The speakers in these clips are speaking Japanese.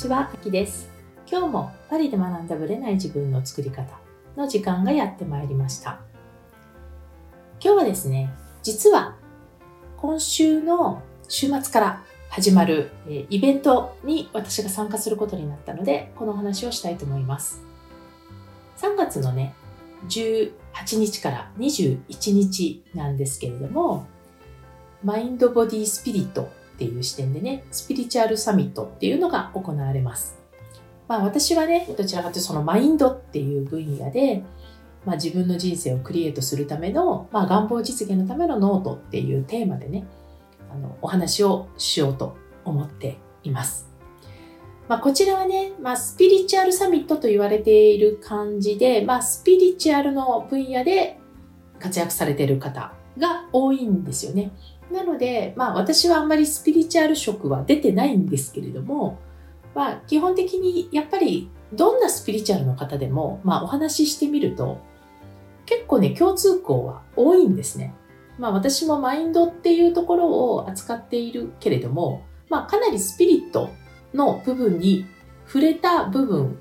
ちは、あきです。今日もパリで学んだブレない自分の作り方の時間がやってまいりました。今日はですね、実は今週の週末から始まるイベントに私が参加することになったので、このお話をしたいと思います。3月のね、18日から21日なんですけれども、マインドボディスピリットっていう視点でね、スピリチュアルサミットっていうのが行われます。まあ私はね、どちらかというとそのマインドっていう分野で、まあ自分の人生をクリエイトするための、まあ願望実現のためのノートっていうテーマでね、あの、お話をしようと思っています。まあこちらはね、まあスピリチュアルサミットと言われている感じで、まあスピリチュアルの分野で活躍されている方が多いんですよね。なので、まあ私はあんまりスピリチュアル色は出てないんですけれども、まあ基本的にやっぱりどんなスピリチュアルの方でも、まあお話ししてみると、結構ね、共通項は多いんですね。まあ私もマインドっていうところを扱っているけれども、まあかなりスピリットの部分に触れた部分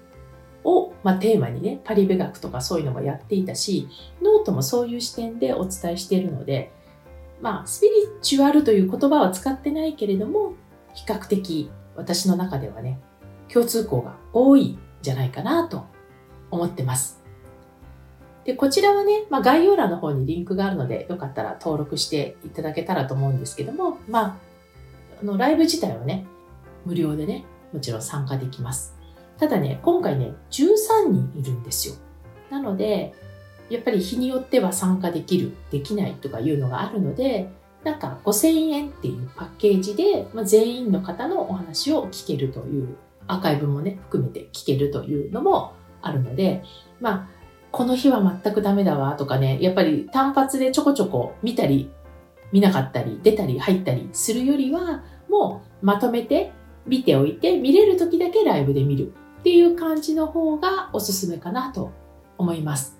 を、まあ、テーマにね、パリベ学とかそういうのもやっていたし、ノートもそういう視点でお伝えしているので、まあ、スピリチュアルという言葉は使ってないけれども、比較的私の中ではね、共通項が多いんじゃないかなと思ってます。で、こちらはね、まあ、概要欄の方にリンクがあるので、よかったら登録していただけたらと思うんですけども、まあ、あの、ライブ自体はね、無料でね、もちろん参加できます。ただね、今回ね、13人いるんですよ。なので、やっぱり日によっては参加できる、できないとかいうのがあるので、なんか5000円っていうパッケージで、まあ、全員の方のお話を聞けるという、アーカイブもね、含めて聞けるというのもあるので、まあ、この日は全くダメだわとかね、やっぱり単発でちょこちょこ見たり、見なかったり、出たり入ったりするよりは、もうまとめて見ておいて、見れる時だけライブで見るっていう感じの方がおすすめかなと思います。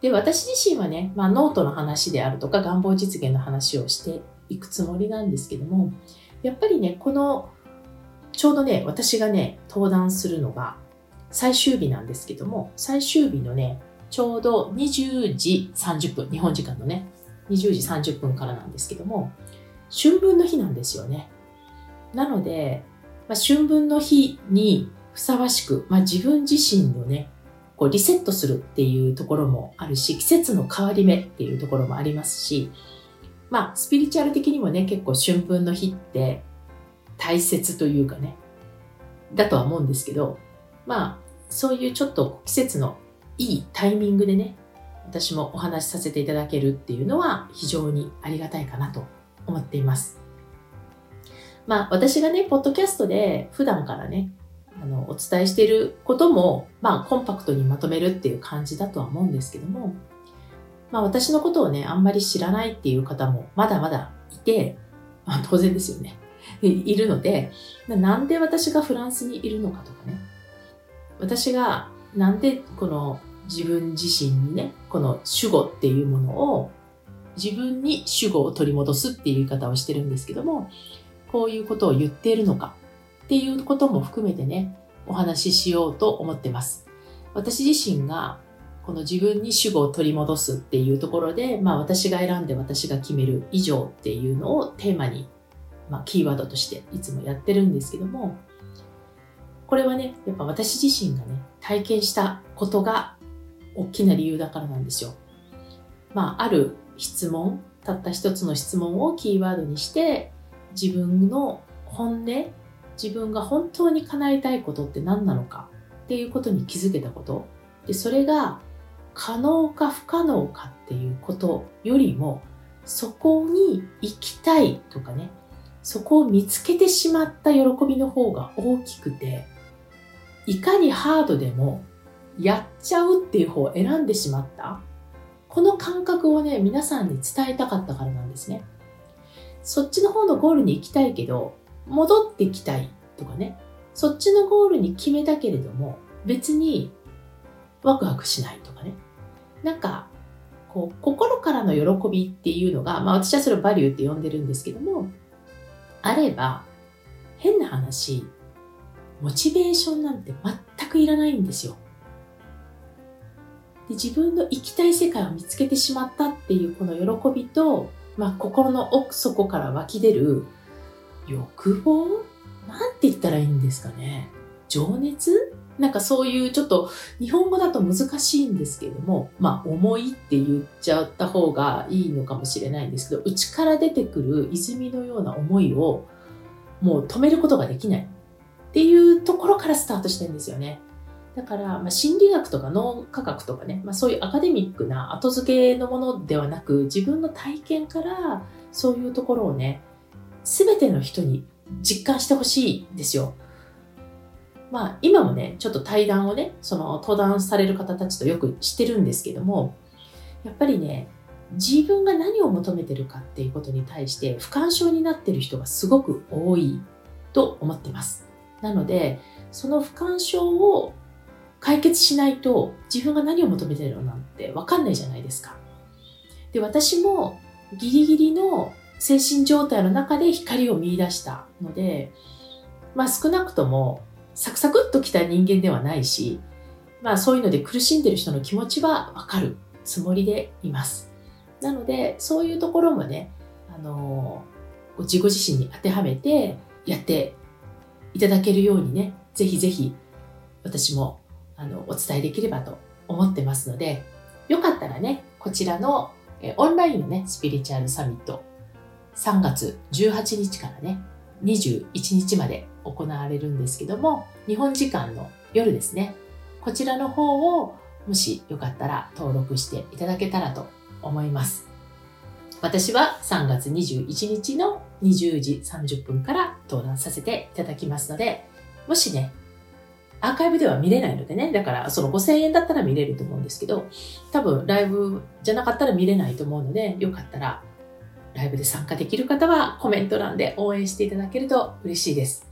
で、私自身はね、まあ、ノートの話であるとか願望実現の話をしていくつもりなんですけども、やっぱりね、この、ちょうどね、私がね、登壇するのが最終日なんですけども、最終日のね、ちょうど20時30分、日本時間のね、20時30分からなんですけども、春分の日なんですよね。なので、まあ、春分の日にふさわしく、まあ、自分自身のね、こうリセットするっていうところもあるし、季節の変わり目っていうところもありますし、まあ、スピリチュアル的にもね、結構春分の日って大切というかね、だとは思うんですけど、まあ、そういうちょっと季節のいいタイミングでね、私もお話しさせていただけるっていうのは非常にありがたいかなと思っています。まあ、私がね、ポッドキャストで普段からね、あの、お伝えしていることも、まあ、コンパクトにまとめるっていう感じだとは思うんですけども、まあ、私のことをね、あんまり知らないっていう方もまだまだいて、まあ、当然ですよね。いるので、なんで私がフランスにいるのかとかね、私がなんでこの自分自身にね、この主語っていうものを自分に主語を取り戻すっていう言い方をしてるんですけども、こういうことを言っているのかっていうことも含めてね、お話ししようと思ってます。私自身がこの自分に主語を取り戻すっていうところで、まあ私が選んで私が決める以上っていうのをテーマに、まあキーワードとしていつもやってるんですけども、これはね、やっぱ私自身がね、体験したことが大きな理由だからなんですよ。まあある質問、たった一つの質問をキーワードにして、自分の本音、自分が本当に叶えたいことって何なのかっていうことに気づけたこと。で、それが可能か不可能かっていうことよりも、そこに行きたいとかね、そこを見つけてしまった喜びの方が大きくて、いかにハードでもやっちゃうっていう方を選んでしまった。この感覚をね、皆さんに伝えたかったからなんですね。そっちの方のゴールに行きたいけど、戻ってきたいとかね。そっちのゴールに決めたけれども、別にワクワクしないとかね。なんか、こう、心からの喜びっていうのが、まあ私はそれをバリューって呼んでるんですけども、あれば、変な話、モチベーションなんて全くいらないんですよ。で自分の生きたい世界を見つけてしまったっていうこの喜びと、まあ、心の奥底から湧き出る欲望？なんて言ったらいいんですかね。情熱？なんかそういうちょっと日本語だと難しいんですけれども、まあ思いって言っちゃった方がいいのかもしれないんですけど、内から出てくる泉のような思いをもう止めることができない。っていうところからスタートしてるんですよね。だから、まあ、心理学とか脳科学とかね、まあ、そういうアカデミックな後付けのものではなく、自分の体験からそういうところをね、すべての人に実感してほしいんですよ。まあ、今もね、ちょっと対談をね、その登壇される方たちとよくしてるんですけども、やっぱりね、自分が何を求めてるかっていうことに対して不干渉になってる人がすごく多いと思ってます。なので、その不干渉を解決しないと自分が何を求めてるのなんてわかんないじゃないですか。で、私もギリギリの精神状態の中で光を見出したので、まあ少なくともサクサクっときた人間ではないし、まあそういうので苦しんでる人の気持ちはわかるつもりでいます。なので、そういうところもね、あのー、自己自身に当てはめてやっていただけるようにね、ぜひぜひ私もあのお伝えできればと思ってますので、よかったらね、こちらのオンラインのね、スピリチュアルサミット、3月18日からね、21日まで行われるんですけども、日本時間の夜ですね。こちらの方をもしよかったら登録していただけたらと思います。私は3月21日の20時30分から登壇させていただきますので、もしね、アーカイブでは見れないのでね、だからその5000円だったら見れると思うんですけど、多分ライブじゃなかったら見れないと思うので、よかったらライブで参加できる方はコメント欄で応援していただけると嬉しいです。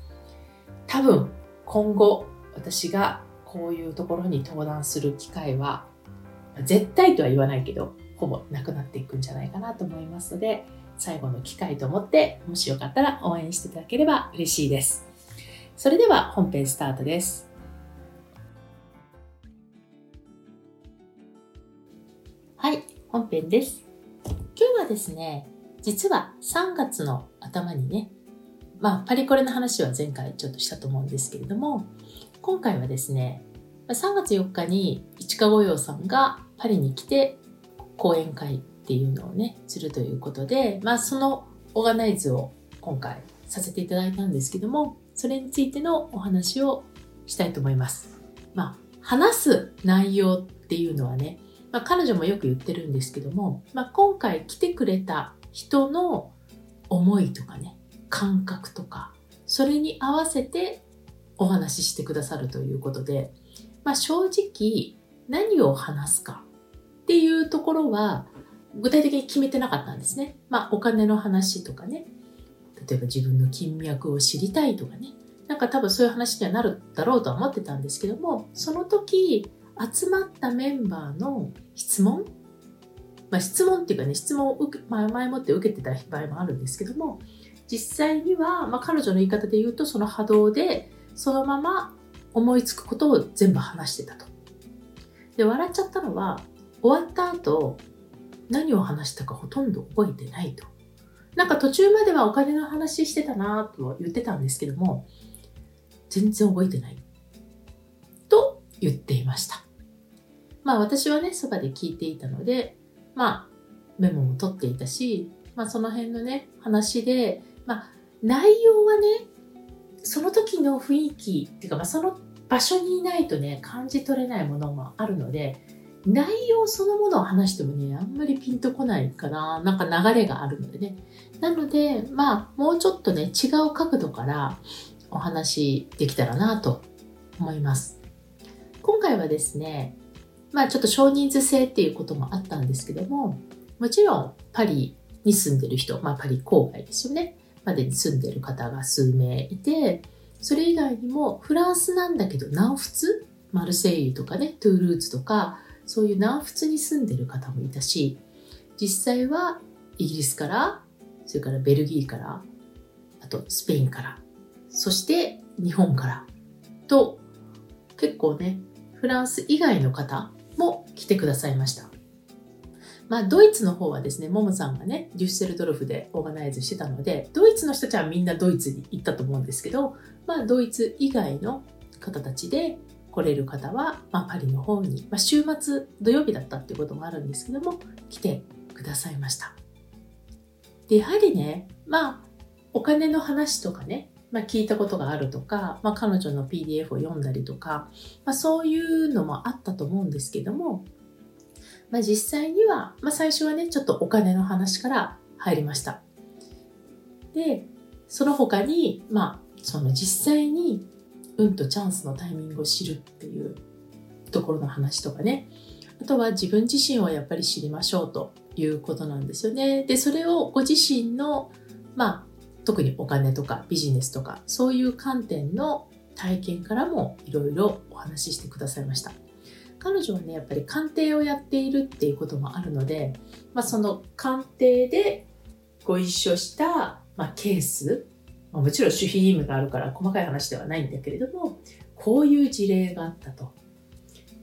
多分今後私がこういうところに登壇する機会は絶対とは言わないけどほぼなくなっていくんじゃないかなと思いますので最後の機会と思ってもしよかったら応援していただければ嬉しいです。それでは本編スタートです。はい、本編です。今日はですね、実は3月の頭にね、まあ、パリコレの話は前回ちょっとしたと思うんですけれども、今回はですね、3月4日に市川五葉さんがパリに来て講演会っていうのをね、するということで、まあ、そのオーガナイズを今回させていただいたんですけども、それについてのお話をしたいと思います。まあ、話す内容っていうのはね、まあ、彼女もよく言ってるんですけども、まあ、今回来てくれた人の思いとかね、感覚とか、それに合わせてお話ししてくださるということで、まあ、正直何を話すかっていうところは具体的に決めてなかったんですね。まあ、お金の話とかね、例えば自分の金脈を知りたいとかね、なんか多分そういう話にはなるだろうとは思ってたんですけども、その時集まったメンバーの質問まあ、質問っていうかね、質問を受け、まあ、前もって受けてた場合もあるんですけども、実際には、まあ、彼女の言い方で言うと、その波動で、そのまま思いつくことを全部話してたと。で、笑っちゃったのは、終わった後、何を話したかほとんど覚えてないと。なんか途中まではお金の話してたなとは言ってたんですけども、全然覚えてない。と言っていました。まあ私はね、そばで聞いていたので、まあ、メモも取っていたし、まあ、その辺のね、話で、まあ、内容はね、その時の雰囲気っていうか、まあ、その場所にいないとね、感じ取れないものもあるので、内容そのものを話してもね、あんまりピンとこないかな。なんか流れがあるのでね。なので、まあ、もうちょっとね、違う角度からお話できたらなと思います。今回はですね、まあちょっと少人数制っていうこともあったんですけども、もちろんパリに住んでる人、まあパリ郊外ですよね、までに住んでる方が数名いて、それ以外にもフランスなんだけど南仏マルセイユとかね、トゥールーズとか、そういう南仏に住んでる方もいたし、実際はイギリスから、それからベルギーから、あとスペインから、そして日本からと結構ねフランス以外の方も来てくださいました。まあ、ドイツの方はですね、ももさんがね、デュッセルドルフでオーガナイズしてたので、ドイツの人たちはみんなドイツに行ったと思うんですけど、まあ、ドイツ以外の方たちで来れる方は、まあ、パリの方に、まあ、週末土曜日だったっていうこともあるんですけども、来てくださいました。で、やはりね、まあ、お金の話とかね、まあ、聞いたことがあるとか、まあ、彼女の PDF を読んだりとか、まあ、そういうのもあったと思うんですけども、まあ、実際には、まあ、最初はね、ちょっとお金の話から入りました。で、その他に、まあ、その実際に運とチャンスのタイミングを知るっていうところの話とかね。あとは自分自身をやっぱり知りましょうということなんですよね。で、それをご自身の、まあ、特にお金とかビジネスとか、そういう観点の体験からもいろいろお話ししてくださいました。彼女はね、やっぱり鑑定をやっているっていうこともあるので、まあ、その鑑定でご一緒した、まあ、ケース、まあ、もちろん守秘義務があるから細かい話ではないんだけれども、こういう事例があったと。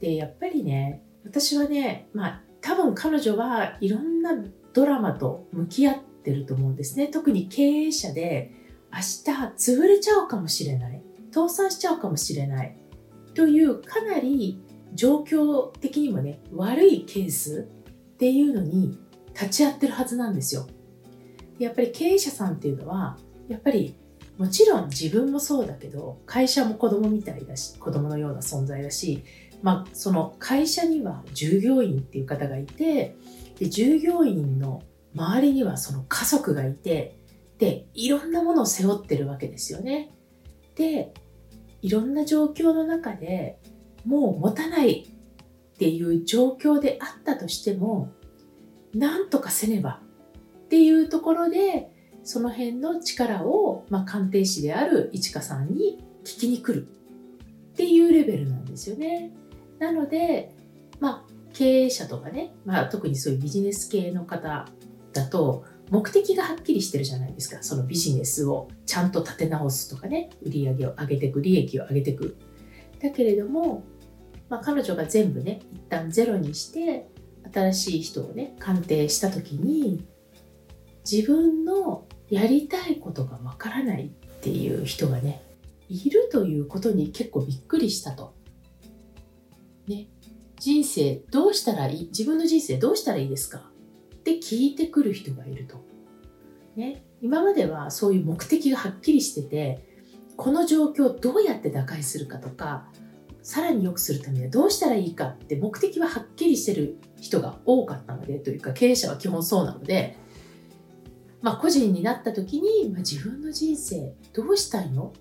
で、やっぱりね、私はね、まあ多分彼女はいろんなドラマと向き合ってると思うんですね。特に経営者で明日潰れちゃうかもしれない。倒産しちゃうかもしれない。というかなり状況的にもね、悪いケースっていうのに立ち会ってるはずなんですよ。やっぱり経営者さんっていうのは、やっぱりもちろん自分もそうだけど、会社も子供みたいだし、子供のような存在だし、まあ、その会社には従業員っていう方がいて、で従業員の周りにはその家族がいて、で、いろんなものを背負ってるわけですよね。で、いろんな状況の中でもう持たないっていう状況であったとしても、なんとかせねばっていうところで、その辺の力を、まあ、鑑定士であるいちかさんに聞きに来るっていうレベルなんですよね。なので、まあ、経営者とかね、まあ、特にそういうビジネス系の方だと、目的がはっきりしてるじゃないですか。そのビジネスをちゃんと立て直すとかね、売り上げを上げていく、利益を上げていく。だけれども、まあ、彼女が全部ね一旦ゼロにして新しい人をね鑑定した時に自分のやりたいことがわからないっていう人がねいるということに結構びっくりしたと。ね、人生どうしたらいい？自分の人生どうしたらいいですか？って聞いてくる人がいると。ね、今まではそういう目的がはっきりしててこの状況をどうやって打開するかとかさらに良くするためにはどうしたらいいかって目的ははっきりしてる人が多かったのでというか経営者は基本そうなので、まあ、個人になった時に、まあ、自分の人生どうしたいの？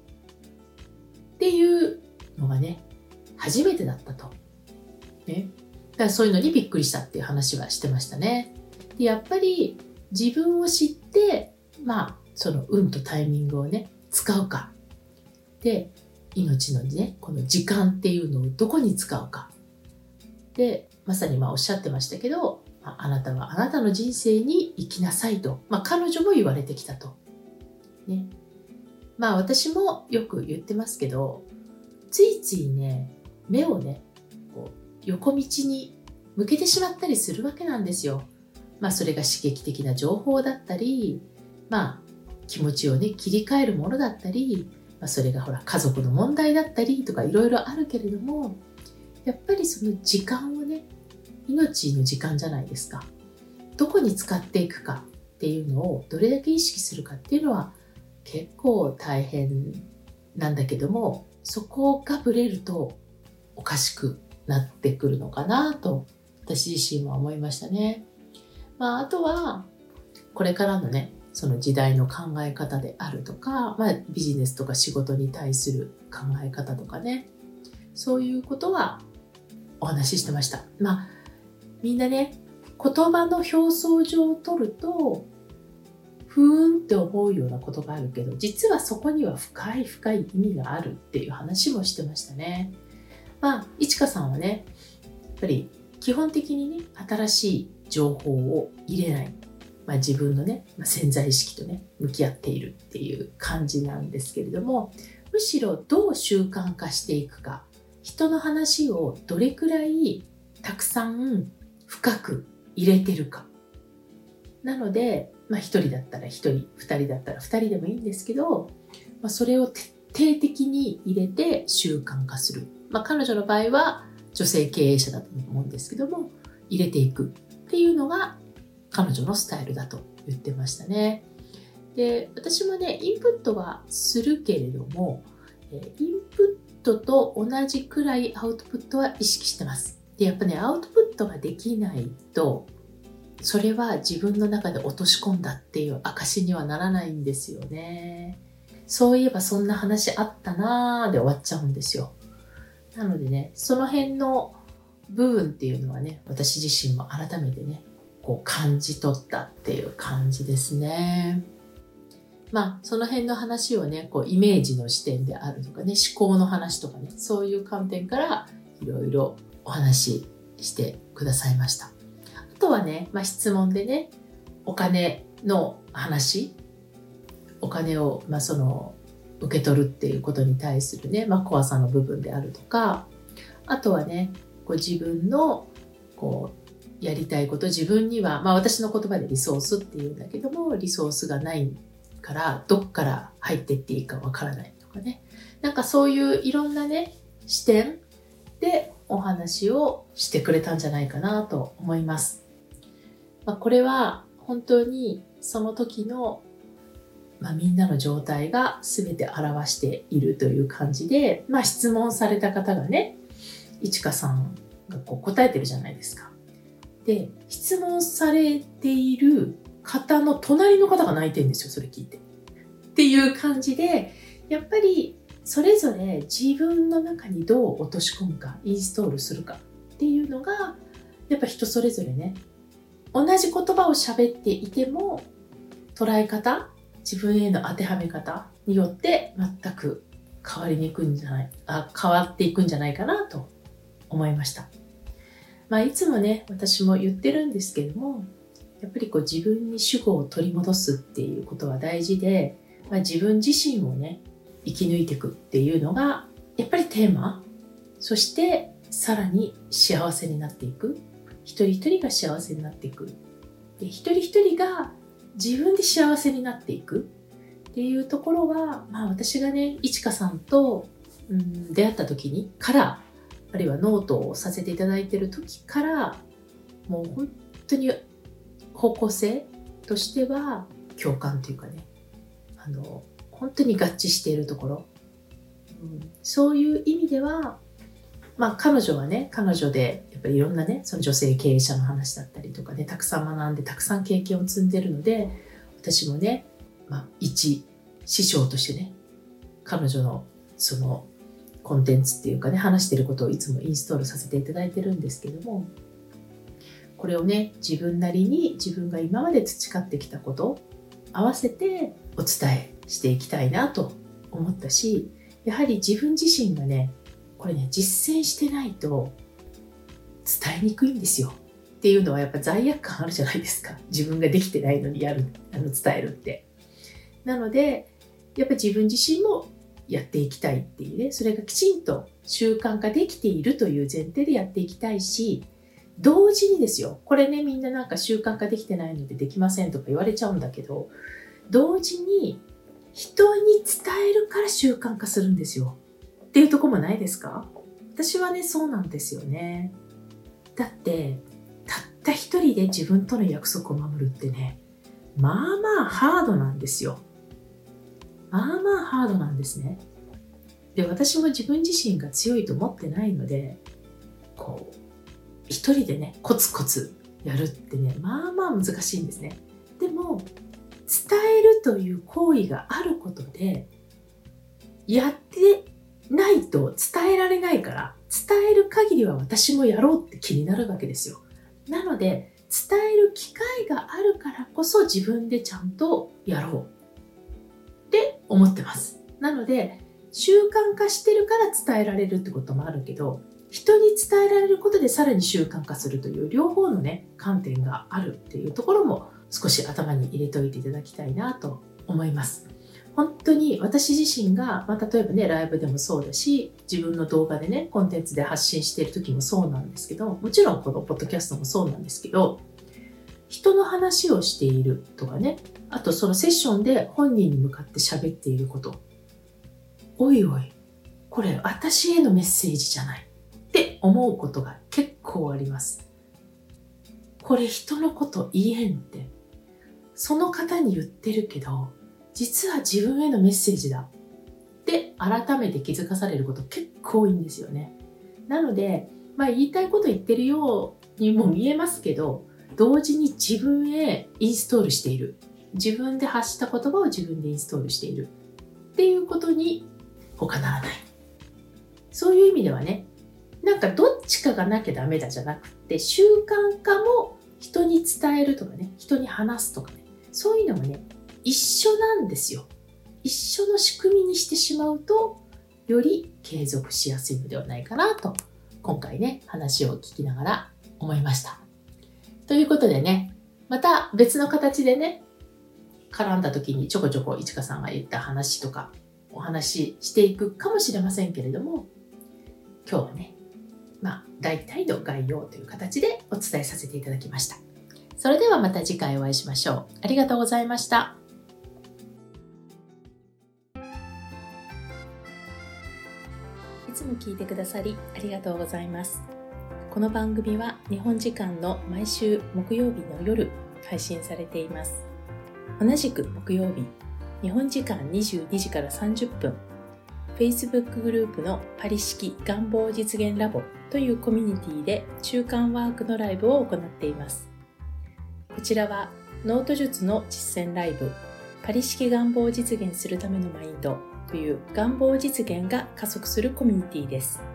っていうのがね初めてだったと。ね、だからそういうのにびっくりしたっていう話はしてましたね。でやっぱり自分を知ってまあその運とタイミングをね使うかで命のね、この時間っていうのをどこに使うか。で、まさにまあおっしゃってましたけど、まあ、なたはあなたの人生に生きなさいと、まあ、彼女も言われてきたと。ね。まあ私もよく言ってますけど、ついついね、目をね、こう横道に向けてしまったりするわけなんですよ。まあそれが刺激的な情報だったり、まあ気持ちをね、切り替えるものだったり、まあ、それがほら家族の問題だったりとかいろいろあるけれどもやっぱりその時間をね命の時間じゃないですかどこに使っていくかっていうのをどれだけ意識するかっていうのは結構大変なんだけどもそこがぶれるとおかしくなってくるのかなと私自身は思いましたね。まあ、あとはこれからのねその時代の考え方であるとか、まあ、ビジネスとか仕事に対する考え方とかねそういうことはお話ししてました。まあみんなね言葉の表層上を取るとふーんって思うようなことがあるけど実はそこには深い深い意味があるっていう話もしてましたね。まあいちかさんはねやっぱり基本的にね新しい情報を入れない。まあ、自分のね、まあ、潜在意識とね向き合っているっていう感じなんですけれども、むしろどう習慣化していくか人の話をどれくらいたくさん深く入れてるか。なので、まあ、1人だったら1人2人だったら2人でもいいんですけど、まあ、それを徹底的に入れて習慣化する、まあ、彼女の場合は女性経営者だと思うんですけども入れていく。っていうのが彼女のスタイルだと言ってましたね。で私もねインプットはするけれどもインプットと同じくらいアウトプットは意識してます。でやっぱねアウトプットができないとそれは自分の中で落とし込んだっていう証にはならないんですよね。そういえばそんな話あったなーで終わっちゃうんですよ。なのでね、その辺の部分っていうのはね、私自身も改めてね、こう感じ取ったっていう感じですね。まあ、その辺の話をね、こうイメージの視点であるとかね、思考の話とかね、そういう観点からいろいろお話ししてくださいました。あとはね、まあ、質問でね、お金の話、お金を、まあ、その、受け取るっていうことに対するね、まあ、怖さの部分であるとか、あとはね、こう自分の、こう、やりたいこと、自分には、まあ私の言葉でリソースっていうんだけども、リソースがないから、どっから入ってっていいかわからないとかね。なんかそういういろんなね、視点でお話をしてくれたんじゃないかなと思います。まあ、これは本当にその時の、まあ、みんなの状態が全て表しているという感じで、まあ、質問された方がね、いちかさんがこう答えてるじゃないですか。で、質問されている方の隣の方が泣いてるんですよ、それ聞いて。っていう感じで、やっぱりそれぞれ自分の中にどう落とし込むか、インストールするかっていうのが、やっぱ人それぞれね、同じ言葉を喋っていても、捉え方、自分への当てはめ方によって全く変わりにくいんじゃない、あ変わっていくんじゃないかなと思いました。まあ、いつもね、私も言ってるんですけども、やっぱりこう自分に主語を取り戻すっていうことは大事で、まあ、自分自身をね、生き抜いていくっていうのがやっぱりテーマ。そしてさらに幸せになっていく。一人一人が幸せになっていく。で一人一人が自分で幸せになっていく。っていうところは、まあ、私がねいちかさんと、うん、出会った時にからあるいはノートをさせていただいてる時からもう本当に方向性としては共感というかねあの本当に合致しているところ、うん、そういう意味ではまあ彼女はね彼女でやっぱりいろんなねその女性経営者の話だったりとかねたくさん学んでたくさん経験を積んでるので私もね、まあ、一師匠としてね彼女のそのコンテンツっていうかね話してることをいつもインストールさせていただいてるんですけどもこれをね自分なりに自分が今まで培ってきたこと合わせてお伝えしていきたいなと思ったしやはり自分自身がねこれね実践してないと伝えにくいんですよ。っていうのはやっぱ罪悪感あるじゃないですか。自分ができてないのにやるあの伝えるって。なのでやっぱり自分自身もやっていきたいっていうねそれがきちんと習慣化できているという前提でやっていきたいし同時にですよこれねみんななんか習慣化できてないのでできませんとか言われちゃうんだけど同時に人に伝えるから習慣化するんですよ。っていうとこもないですか？私はね、そうなんですよね。だって、たった一人で自分との約束を守るってね、まあまあハードなんですよ。まあまあハードなんですね。で、私も自分自身が強いと思ってないので、こう、一人でね、コツコツやるってね、まあまあ難しいんですね。でも、伝えるという行為があることでやってないと伝えられないから伝える限りは私もやろうって気になるわけですよなので伝える機会があるからこそ自分でちゃんとやろう思ってますなので習慣化してるから伝えられるってこともあるけど人に伝えられることでさらに習慣化するという両方のね観点があるっていうところも少し頭に入れておいていただきたいなと思います。本当に私自身が、まあ、例えばね、ライブでもそうだし、自分の動画でね、コンテンツで発信している時もそうなんですけど、もちろんこのポッドキャストもそうなんですけど、人の話をしているとかね、あとそのセッションで本人に向かって喋っていること。おいおい、これ私へのメッセージじゃないって思うことが結構あります。これ人のこと言えんって。その方に言ってるけど、実は自分へのメッセージだって改めて気づかされること結構多いんですよね。なので、まあ言いたいこと言ってるようにも見えますけど、同時に自分へインストールしている。自分で発した言葉を自分でインストールしている。っていうことに他ならない。そういう意味ではね、なんかどっちかがなきゃダメだじゃなくて、習慣化も人に伝えるとかね、人に話すとかね、そういうのもね、一緒なんですよ。一緒の仕組みにしてしまうと、より継続しやすいのではないかなと、今回ね、話を聞きながら思いました。ということでね、また別の形でね、絡んだ時にちょこちょこいちかさんが言った話とかお話ししていくかもしれませんけれども、今日はね、まあ、大体の概要という形でお伝えさせていただきました。それではまた次回お会いしましょう。ありがとうございました。いつも聞いてくださりありがとうございます。この番組は日本時間の毎週木曜日の夜配信されています。同じく木曜日、日本時間22時から30分、Facebook グループのパリ式願望実現ラボというコミュニティで中間ワークのライブを行っています。こちらはノート術の実践ライブ、パリ式願望を実現するためのマインドという願望実現が加速するコミュニティです。